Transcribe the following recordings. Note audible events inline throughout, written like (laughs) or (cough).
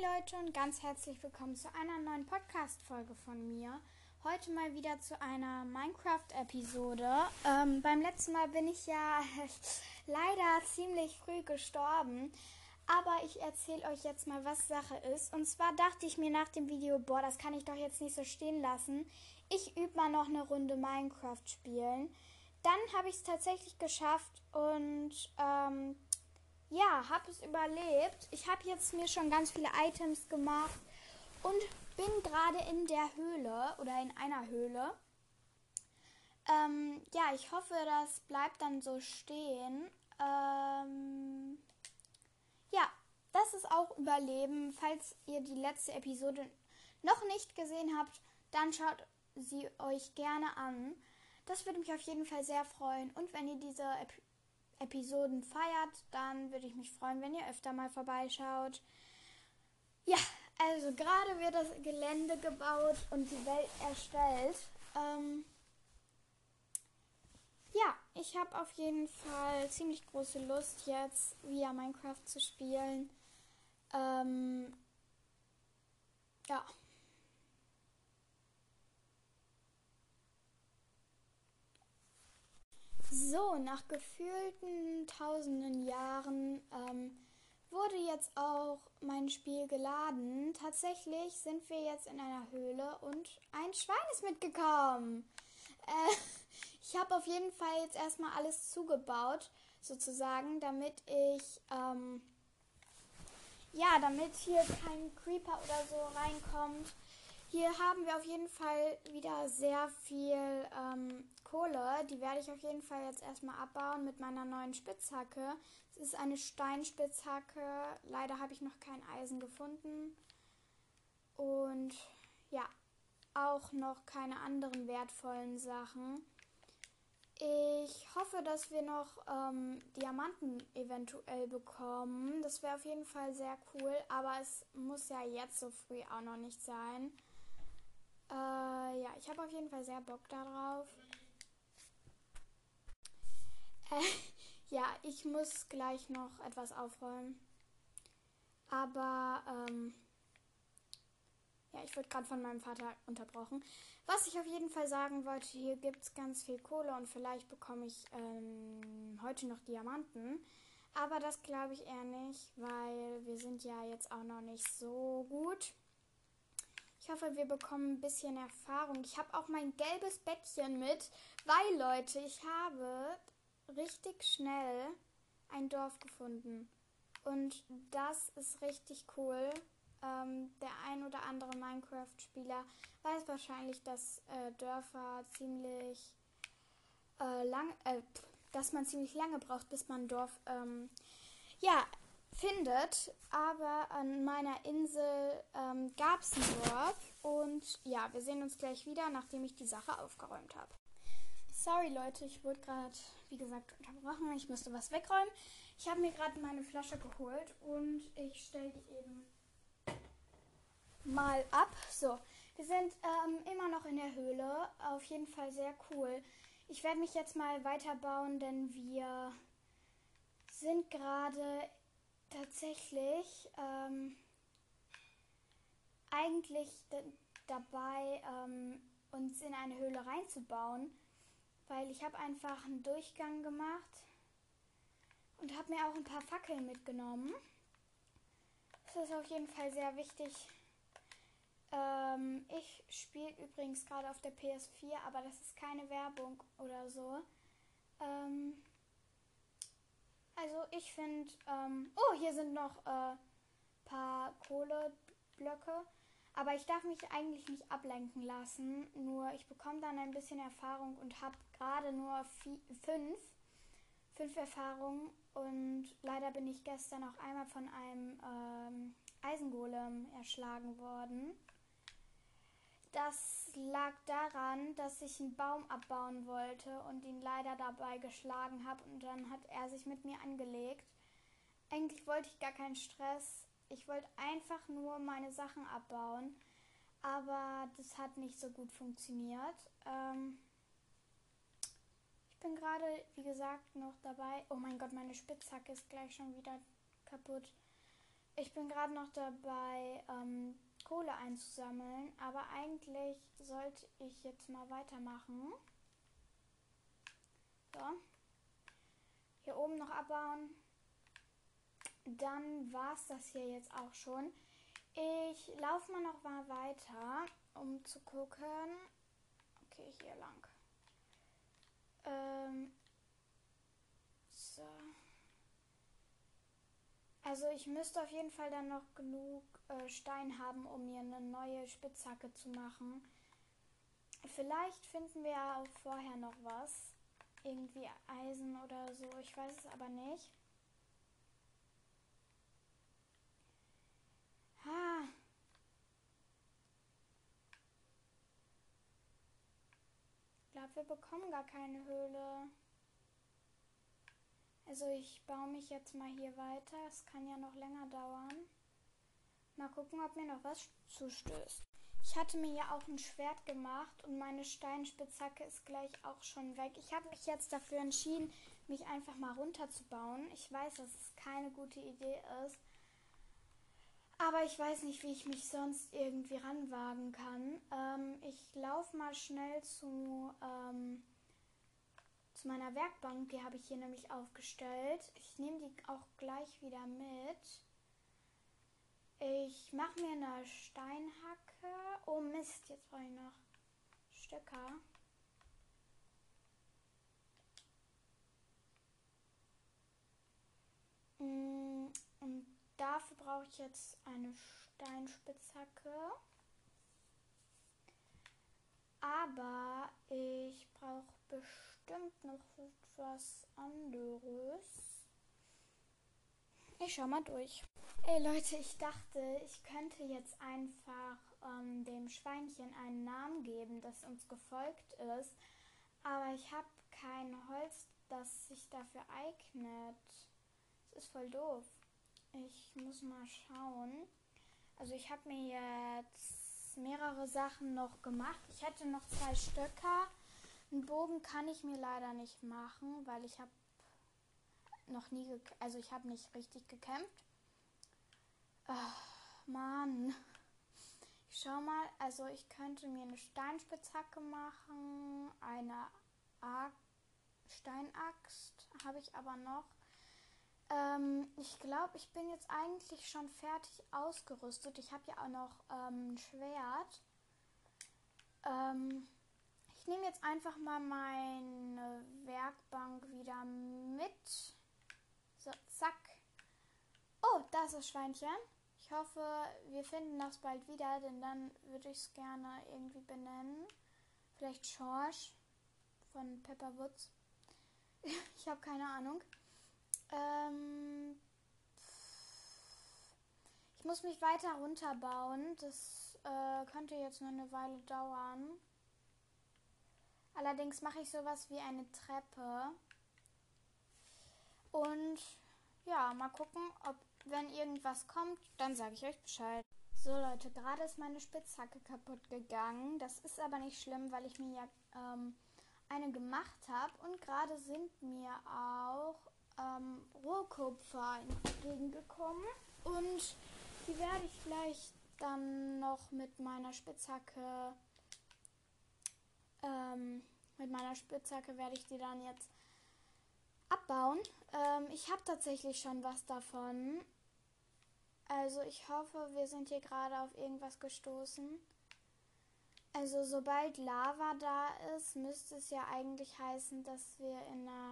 Leute und ganz herzlich willkommen zu einer neuen Podcast-Folge von mir. Heute mal wieder zu einer Minecraft-Episode. Ähm, beim letzten Mal bin ich ja (laughs) leider ziemlich früh gestorben. Aber ich erzähle euch jetzt mal, was Sache ist. Und zwar dachte ich mir nach dem Video, boah, das kann ich doch jetzt nicht so stehen lassen. Ich übe mal noch eine Runde Minecraft spielen. Dann habe ich es tatsächlich geschafft und ähm, ja, habe es überlebt. Ich habe jetzt mir schon ganz viele Items gemacht und bin gerade in der Höhle oder in einer Höhle. Ähm, ja, ich hoffe, das bleibt dann so stehen. Ähm, ja, das ist auch Überleben. Falls ihr die letzte Episode noch nicht gesehen habt, dann schaut sie euch gerne an. Das würde mich auf jeden Fall sehr freuen. Und wenn ihr diese Episode Episoden feiert, dann würde ich mich freuen, wenn ihr öfter mal vorbeischaut. Ja, also gerade wird das Gelände gebaut und die Welt erstellt. Ähm, ja, ich habe auf jeden Fall ziemlich große Lust jetzt via Minecraft zu spielen. Ähm, ja. So, nach gefühlten tausenden Jahren ähm, wurde jetzt auch mein Spiel geladen. Tatsächlich sind wir jetzt in einer Höhle und ein Schwein ist mitgekommen. Äh, (laughs) ich habe auf jeden Fall jetzt erstmal alles zugebaut, sozusagen, damit ich, ähm, ja, damit hier kein Creeper oder so reinkommt. Hier haben wir auf jeden Fall wieder sehr viel ähm, Kohle. Die werde ich auf jeden Fall jetzt erstmal abbauen mit meiner neuen Spitzhacke. Es ist eine Steinspitzhacke. Leider habe ich noch kein Eisen gefunden. Und ja, auch noch keine anderen wertvollen Sachen. Ich hoffe, dass wir noch ähm, Diamanten eventuell bekommen. Das wäre auf jeden Fall sehr cool, aber es muss ja jetzt so früh auch noch nicht sein. Äh, ja, ich habe auf jeden Fall sehr Bock darauf. Äh, (laughs) ja, ich muss gleich noch etwas aufräumen. Aber, ähm, ja, ich wurde gerade von meinem Vater unterbrochen. Was ich auf jeden Fall sagen wollte, hier gibt es ganz viel Kohle und vielleicht bekomme ich ähm, heute noch Diamanten. Aber das glaube ich eher nicht, weil wir sind ja jetzt auch noch nicht so gut. Ich hoffe, wir bekommen ein bisschen Erfahrung. Ich habe auch mein gelbes Bettchen mit, weil Leute, ich habe richtig schnell ein Dorf gefunden. Und das ist richtig cool. Ähm, der ein oder andere Minecraft-Spieler weiß wahrscheinlich, dass äh, Dörfer ziemlich äh, lang, äh, dass man ziemlich lange braucht, bis man ein Dorf ähm, ja, findet. Aber an meiner Insel ähm, gab es ein Dorf. Und ja, wir sehen uns gleich wieder, nachdem ich die Sache aufgeräumt habe. Sorry Leute, ich wurde gerade, wie gesagt, unterbrochen. Ich musste was wegräumen. Ich habe mir gerade meine Flasche geholt und ich stelle die eben mal ab. So, wir sind ähm, immer noch in der Höhle. Auf jeden Fall sehr cool. Ich werde mich jetzt mal weiterbauen, denn wir sind gerade tatsächlich ähm, eigentlich dabei, ähm, uns in eine Höhle reinzubauen weil ich habe einfach einen Durchgang gemacht und habe mir auch ein paar Fackeln mitgenommen. Das ist auf jeden Fall sehr wichtig. Ähm, ich spiele übrigens gerade auf der PS4, aber das ist keine Werbung oder so. Ähm, also ich finde, ähm, oh, hier sind noch ein äh, paar Kohleblöcke. Aber ich darf mich eigentlich nicht ablenken lassen. Nur ich bekomme dann ein bisschen Erfahrung und habe gerade nur fünf, fünf Erfahrungen. Und leider bin ich gestern auch einmal von einem ähm, Eisengolem erschlagen worden. Das lag daran, dass ich einen Baum abbauen wollte und ihn leider dabei geschlagen habe und dann hat er sich mit mir angelegt. Eigentlich wollte ich gar keinen Stress, ich wollte einfach nur meine Sachen abbauen, aber das hat nicht so gut funktioniert. Ähm ich bin gerade, wie gesagt, noch dabei. Oh mein Gott, meine Spitzhacke ist gleich schon wieder kaputt. Ich bin gerade noch dabei, ähm, Kohle einzusammeln, aber eigentlich sollte ich jetzt mal weitermachen. So. Hier oben noch abbauen. Dann war es das hier jetzt auch schon. Ich laufe mal noch mal weiter, um zu gucken. Okay, hier lang. Ähm, so. Also ich müsste auf jeden Fall dann noch genug äh, Stein haben, um mir eine neue Spitzhacke zu machen. Vielleicht finden wir ja auch vorher noch was. Irgendwie Eisen oder so. Ich weiß es aber nicht. Ha. Ich glaube, wir bekommen gar keine Höhle. Also ich baue mich jetzt mal hier weiter. Es kann ja noch länger dauern. Mal gucken, ob mir noch was zustößt. Ich hatte mir ja auch ein Schwert gemacht und meine Steinspitzhacke ist gleich auch schon weg. Ich habe mich jetzt dafür entschieden, mich einfach mal runterzubauen. Ich weiß, dass es keine gute Idee ist. Aber ich weiß nicht, wie ich mich sonst irgendwie ranwagen kann. Ähm, ich laufe mal schnell zu ähm, zu meiner Werkbank. Die habe ich hier nämlich aufgestellt. Ich nehme die auch gleich wieder mit. Ich mache mir eine Steinhacke. Oh Mist, jetzt brauche ich noch Stöcker. Mm, und dafür brauche ich jetzt eine Steinspitzhacke. Aber ich brauche bestimmt noch etwas anderes. Ich schau mal durch. Ey Leute, ich dachte, ich könnte jetzt einfach ähm, dem Schweinchen einen Namen geben, das uns gefolgt ist. Aber ich habe kein Holz, das sich dafür eignet. Das ist voll doof. Ich muss mal schauen. Also ich habe mir jetzt mehrere Sachen noch gemacht. Ich hätte noch zwei Stöcker einen Bogen kann ich mir leider nicht machen, weil ich habe noch nie, also ich habe nicht richtig gekämpft. Ach, Mann. Ich schau mal, also ich könnte mir eine Steinspitzhacke machen, eine A Steinaxt habe ich aber noch. Ähm, ich glaube, ich bin jetzt eigentlich schon fertig ausgerüstet. Ich habe ja auch noch ähm, ein Schwert. Ähm, ich nehme jetzt einfach mal meine Werkbank wieder mit. So, zack. Oh, da ist das Schweinchen. Ich hoffe, wir finden das bald wieder, denn dann würde ich es gerne irgendwie benennen. Vielleicht George von Pepper Woods. (laughs) ich habe keine Ahnung. Ähm, ich muss mich weiter runterbauen. Das äh, könnte jetzt noch eine Weile dauern. Allerdings mache ich sowas wie eine Treppe. Und ja, mal gucken, ob wenn irgendwas kommt, dann sage ich euch Bescheid. So Leute, gerade ist meine Spitzhacke kaputt gegangen. Das ist aber nicht schlimm, weil ich mir ja ähm, eine gemacht habe. Und gerade sind mir auch ähm, Rohkupfer entgegengekommen. Und die werde ich gleich dann noch mit meiner Spitzhacke ähm, mit meiner Spitzhacke werde ich die dann jetzt abbauen. Ähm, ich habe tatsächlich schon was davon. Also ich hoffe, wir sind hier gerade auf irgendwas gestoßen. Also sobald Lava da ist, müsste es ja eigentlich heißen, dass wir in einer...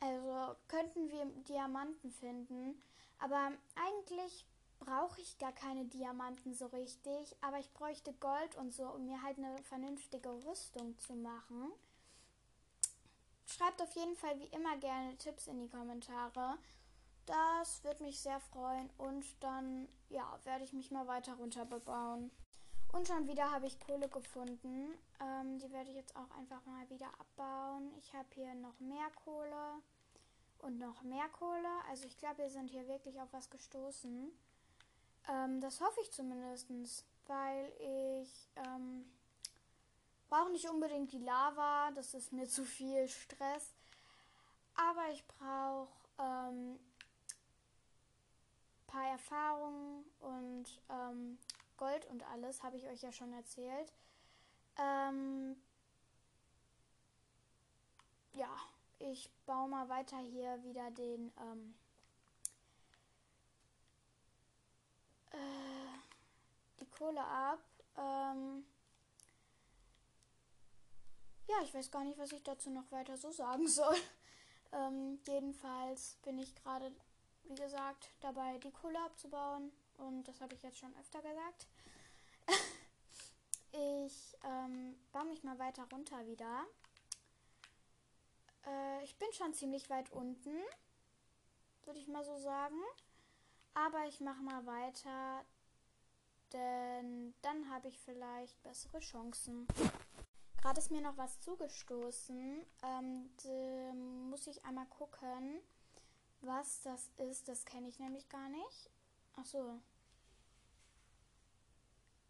Also könnten wir Diamanten finden. Aber eigentlich brauche ich gar keine Diamanten so richtig, aber ich bräuchte Gold und so, um mir halt eine vernünftige Rüstung zu machen. Schreibt auf jeden Fall wie immer gerne Tipps in die Kommentare. Das würde mich sehr freuen und dann ja, werde ich mich mal weiter runter bebauen. Und schon wieder habe ich Kohle gefunden. Ähm, die werde ich jetzt auch einfach mal wieder abbauen. Ich habe hier noch mehr Kohle und noch mehr Kohle. Also ich glaube, wir sind hier wirklich auf was gestoßen. Ähm, das hoffe ich zumindest, weil ich ähm, brauche nicht unbedingt die Lava, das ist mir (laughs) zu viel Stress. Aber ich brauche ähm, paar Erfahrungen und ähm, Gold und alles habe ich euch ja schon erzählt. Ähm, ja, ich baue mal weiter hier wieder den ähm, äh, die Kohle ab. Ähm, ja, ich weiß gar nicht, was ich dazu noch weiter so sagen soll. (laughs) Ähm, jedenfalls bin ich gerade, wie gesagt, dabei, die Kohle abzubauen. Und das habe ich jetzt schon öfter gesagt. (laughs) ich ähm, baue mich mal weiter runter wieder. Äh, ich bin schon ziemlich weit unten, würde ich mal so sagen. Aber ich mache mal weiter, denn dann habe ich vielleicht bessere Chancen. Gerade ist mir noch was zugestoßen. Ähm, muss ich einmal gucken, was das ist. Das kenne ich nämlich gar nicht. Ach so.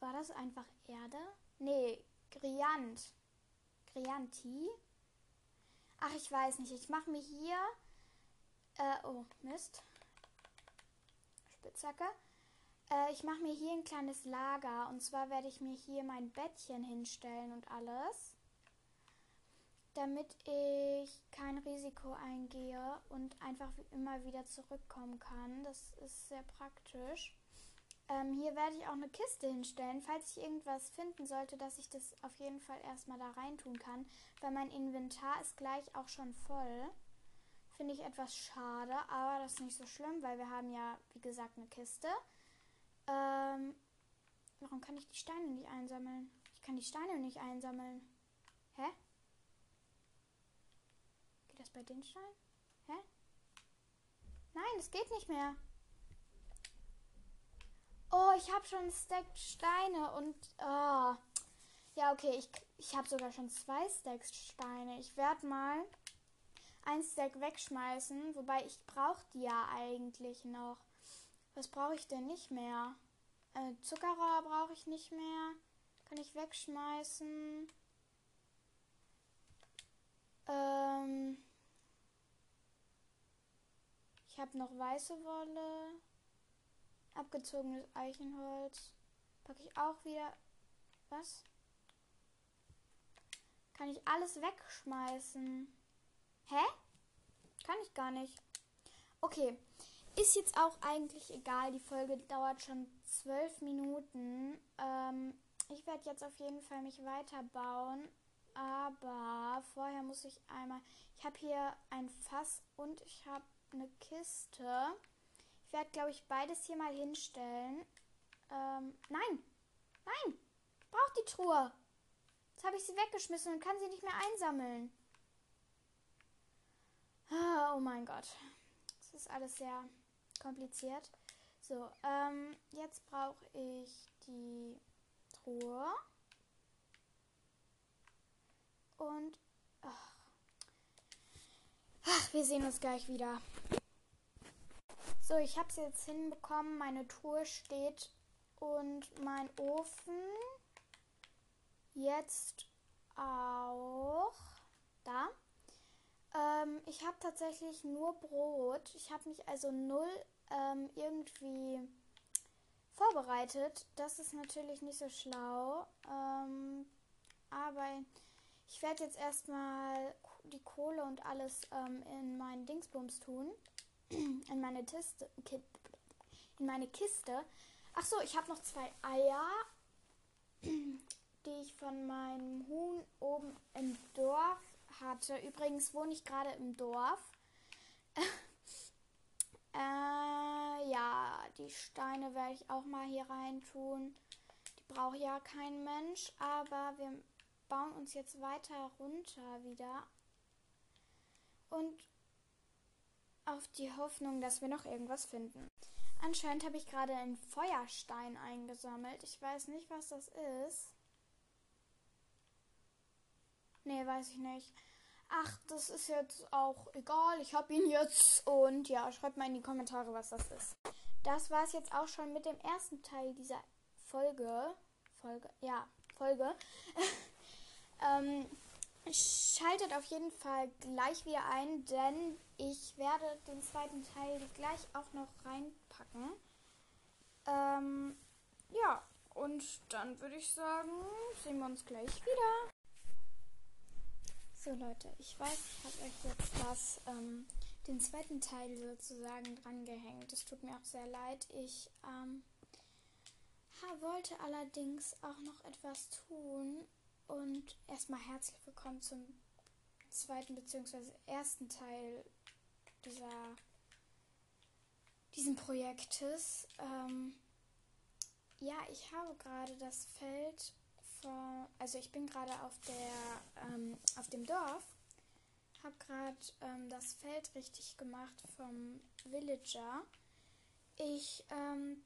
War das einfach Erde? Nee, Griant. Grianti? Ach, ich weiß nicht. Ich mache mir hier. Äh, oh, Mist. Spitzhacke. Äh, ich mache mir hier ein kleines Lager. Und zwar werde ich mir hier mein Bettchen hinstellen und alles. Damit ich kein Risiko eingehe und einfach immer wieder zurückkommen kann. Das ist sehr praktisch. Ähm, hier werde ich auch eine Kiste hinstellen, falls ich irgendwas finden sollte, dass ich das auf jeden Fall erstmal da rein tun kann, weil mein Inventar ist gleich auch schon voll. Finde ich etwas schade, aber das ist nicht so schlimm, weil wir haben ja, wie gesagt, eine Kiste. Ähm, warum kann ich die Steine nicht einsammeln? Ich kann die Steine nicht einsammeln. Hä? Das bei den Steinen? Hä? Nein, das geht nicht mehr. Oh, ich habe schon Stack Steine und... Oh. Ja, okay, ich, ich habe sogar schon zwei Stacks Steine. Ich werde mal ein Stack wegschmeißen, wobei ich brauche die ja eigentlich noch. Was brauche ich denn nicht mehr? Äh, Zuckerrohr brauche ich nicht mehr. Kann ich wegschmeißen. Ähm ich habe noch weiße Wolle. Abgezogenes Eichenholz. Packe ich auch wieder. Was? Kann ich alles wegschmeißen? Hä? Kann ich gar nicht. Okay. Ist jetzt auch eigentlich egal. Die Folge dauert schon zwölf Minuten. Ähm, ich werde jetzt auf jeden Fall mich weiterbauen. Aber vorher muss ich einmal. Ich habe hier ein Fass und ich habe eine Kiste. Ich werde, glaube ich, beides hier mal hinstellen. Ähm, nein. Nein. Ich brauche die Truhe. Jetzt habe ich sie weggeschmissen und kann sie nicht mehr einsammeln. Ah, oh mein Gott. Das ist alles sehr kompliziert. So, ähm, jetzt brauche ich die Truhe. Und ach, wir sehen uns gleich wieder. So, ich habe es jetzt hinbekommen. Meine Truhe steht und mein Ofen jetzt auch da. Ähm, ich habe tatsächlich nur Brot. Ich habe mich also null ähm, irgendwie vorbereitet. Das ist natürlich nicht so schlau. Ähm, aber ich werde jetzt erstmal die Kohle und alles ähm, in meinen Dingsbums tun. (clears throat) in meine Tiste, in meine Kiste. Ach so, ich habe noch zwei Eier, die ich von meinem Huhn oben im Dorf hatte. Übrigens wohne ich gerade im Dorf. (laughs) äh, ja, die Steine werde ich auch mal hier rein tun. Die braucht ja kein Mensch, aber wir bauen uns jetzt weiter runter wieder. Und auf die Hoffnung, dass wir noch irgendwas finden. Anscheinend habe ich gerade einen Feuerstein eingesammelt. Ich weiß nicht, was das ist. Nee, weiß ich nicht. Ach, das ist jetzt auch egal. Ich habe ihn jetzt. Und ja, schreibt mal in die Kommentare, was das ist. Das war es jetzt auch schon mit dem ersten Teil dieser Folge. Folge, ja, Folge. (laughs) ähm, schaltet auf jeden Fall gleich wieder ein, denn ich werde den zweiten Teil gleich auch noch reinpacken. Ähm, ja, und dann würde ich sagen, sehen wir uns gleich wieder. So Leute, ich weiß, ich habe euch jetzt was, ähm, den zweiten Teil sozusagen drangehängt. Es tut mir auch sehr leid. Ich ähm, wollte allerdings auch noch etwas tun. Und erstmal herzlich willkommen zum zweiten bzw. ersten Teil dieser diesen Projektes. Ähm, ja, ich habe gerade das Feld vor, also ich bin gerade auf der ähm, auf dem Dorf, habe gerade ähm, das Feld richtig gemacht vom Villager. Ich ähm,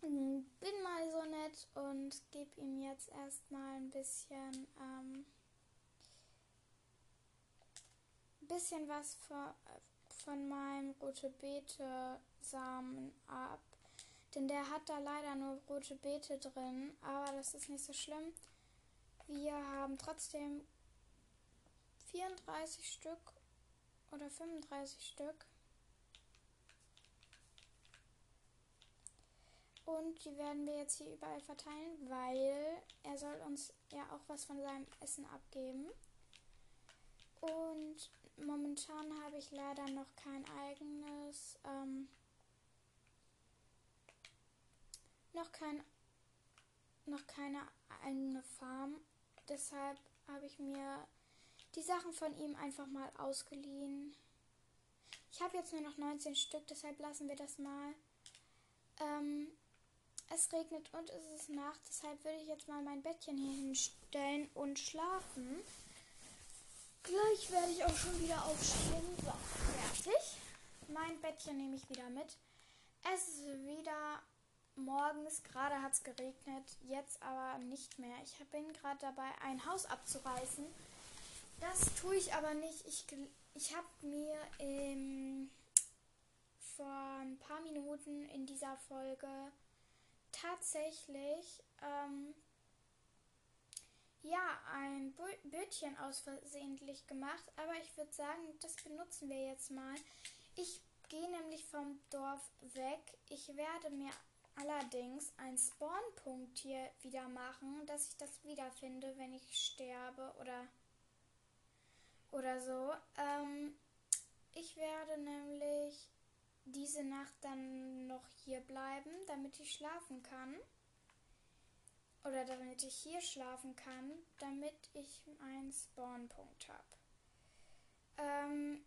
bin mal so nett und gebe ihm jetzt erstmal ein bisschen ähm, bisschen was von, von meinem rote Beete Samen ab denn der hat da leider nur rote Beete drin. Aber das ist nicht so schlimm. Wir haben trotzdem 34 Stück oder 35 Stück. Und die werden wir jetzt hier überall verteilen, weil er soll uns ja auch was von seinem Essen abgeben. Und momentan habe ich leider noch kein eigenes ähm, noch kein noch keine eigene Farm. Deshalb habe ich mir die Sachen von ihm einfach mal ausgeliehen. Ich habe jetzt nur noch 19 Stück, deshalb lassen wir das mal. Ähm, es regnet und es ist Nacht, deshalb würde ich jetzt mal mein Bettchen hier hinstellen und schlafen. Gleich werde ich auch schon wieder aufstehen. So, fertig. Mein Bettchen nehme ich wieder mit. Es ist wieder morgens, gerade hat es geregnet, jetzt aber nicht mehr. Ich bin gerade dabei, ein Haus abzureißen. Das tue ich aber nicht. Ich, ich habe mir ähm, vor ein paar Minuten in dieser Folge tatsächlich ähm, ja ein Bötchen aus versehentlich gemacht. Aber ich würde sagen, das benutzen wir jetzt mal. Ich gehe nämlich vom Dorf weg. Ich werde mir allerdings einen Spawnpunkt hier wieder machen, dass ich das wiederfinde, wenn ich sterbe oder, oder so. Ähm, ich werde nämlich diese Nacht dann noch hier bleiben, damit ich schlafen kann. Oder damit ich hier schlafen kann, damit ich einen Spawnpunkt habe. Ähm,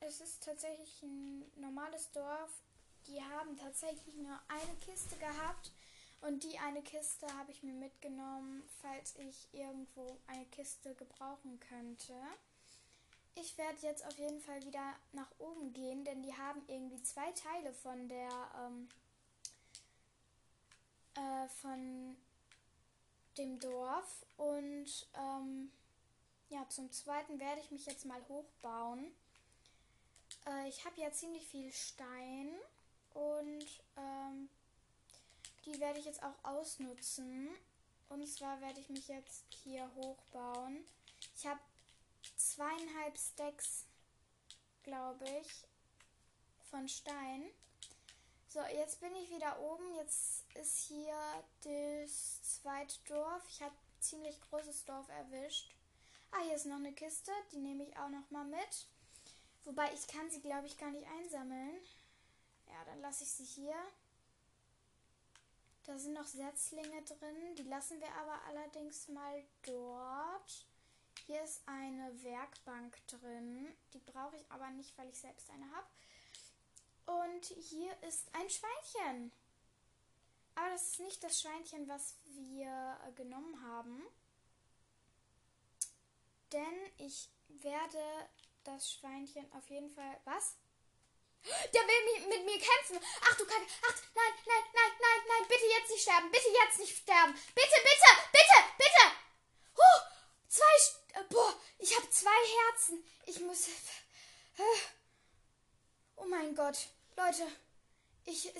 es ist tatsächlich ein normales Dorf die haben tatsächlich nur eine Kiste gehabt. Und die eine Kiste habe ich mir mitgenommen, falls ich irgendwo eine Kiste gebrauchen könnte. Ich werde jetzt auf jeden Fall wieder nach oben gehen, denn die haben irgendwie zwei Teile von der ähm, äh, von dem Dorf. Und ähm, ja, zum zweiten werde ich mich jetzt mal hochbauen. Äh, ich habe ja ziemlich viel Stein. Und ähm, die werde ich jetzt auch ausnutzen. Und zwar werde ich mich jetzt hier hochbauen. Ich habe zweieinhalb Stacks, glaube ich, von Stein. So, jetzt bin ich wieder oben. Jetzt ist hier das zweite Dorf. Ich habe ziemlich großes Dorf erwischt. Ah, hier ist noch eine Kiste. Die nehme ich auch noch mal mit. Wobei ich kann sie, glaube ich, gar nicht einsammeln. Ja, dann lasse ich sie hier. Da sind noch Setzlinge drin. Die lassen wir aber allerdings mal dort. Hier ist eine Werkbank drin. Die brauche ich aber nicht, weil ich selbst eine habe. Und hier ist ein Schweinchen. Aber das ist nicht das Schweinchen, was wir äh, genommen haben. Denn ich werde das Schweinchen auf jeden Fall... Was? Der will mit mir kämpfen. Ach du Kacke. Ach, nein, nein, nein, nein, nein. Bitte jetzt nicht sterben. Bitte jetzt nicht sterben. Bitte, bitte, bitte, bitte. Huh, zwei. Äh, boah, ich habe zwei Herzen. Ich muss. Äh, oh mein Gott. Leute, ich.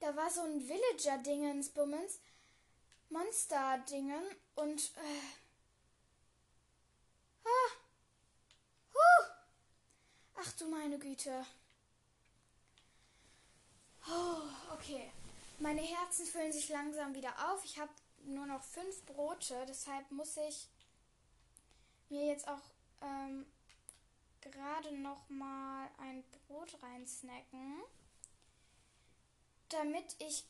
Da war so ein Villager-Dingens, Bummens. Monster-Dingen. Und. Äh, Ah. Huh. Ach du meine Güte. Oh, okay. Meine Herzen füllen sich langsam wieder auf. Ich habe nur noch fünf Brote, deshalb muss ich mir jetzt auch ähm, gerade noch mal ein Brot reinsnacken, damit ich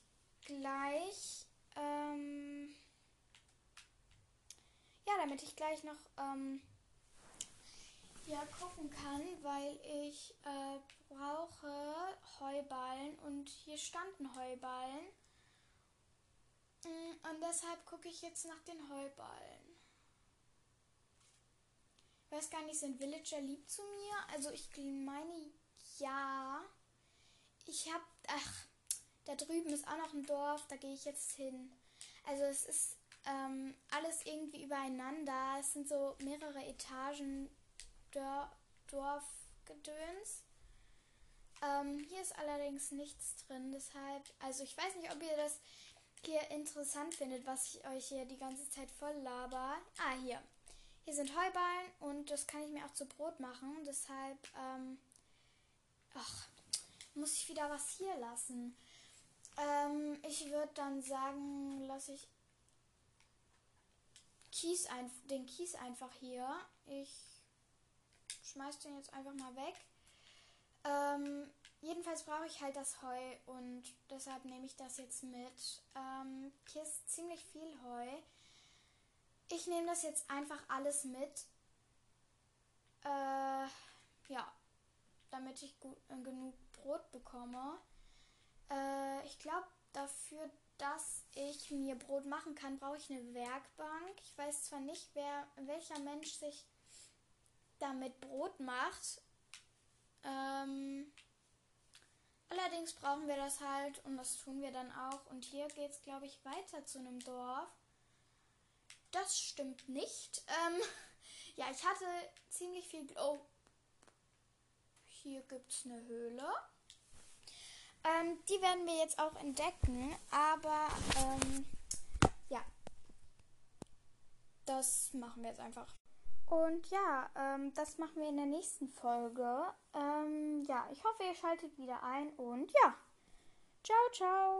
gleich ähm, ja, damit ich gleich noch ähm, hier gucken kann, weil ich äh, brauche Heuballen und hier standen Heuballen. Mm, und deshalb gucke ich jetzt nach den Heuballen. Weiß gar nicht, sind Villager lieb zu mir? Also ich meine ja. Ich hab. Ach, da drüben ist auch noch ein Dorf, da gehe ich jetzt hin. Also es ist ähm, alles irgendwie übereinander. Es sind so mehrere Etagen Dor Dorfgedöns. Ähm, hier ist allerdings nichts drin, deshalb, also ich weiß nicht, ob ihr das hier interessant findet, was ich euch hier die ganze Zeit voll laber. Ah, hier. Hier sind Heuballen und das kann ich mir auch zu Brot machen. Deshalb, ähm, ach, muss ich wieder was hier lassen. Ähm, ich würde dann sagen, lasse ich Kies ein, den Kies einfach hier. Ich schmeiß den jetzt einfach mal weg. Ähm, jedenfalls brauche ich halt das Heu und deshalb nehme ich das jetzt mit. Ähm, hier ist ziemlich viel Heu. Ich nehme das jetzt einfach alles mit. Äh, ja, damit ich gut, äh, genug Brot bekomme. Äh, ich glaube, dafür, dass ich mir Brot machen kann, brauche ich eine Werkbank. Ich weiß zwar nicht, wer, welcher Mensch sich damit Brot macht. Ähm, allerdings brauchen wir das halt und das tun wir dann auch. Und hier geht es, glaube ich, weiter zu einem Dorf. Das stimmt nicht. Ähm, (laughs) ja, ich hatte ziemlich viel. Oh, hier gibt es eine Höhle. Ähm, die werden wir jetzt auch entdecken, aber ähm, ja, das machen wir jetzt einfach. Und ja, ähm, das machen wir in der nächsten Folge. Ähm, ja, ich hoffe, ihr schaltet wieder ein und ja, ciao, ciao.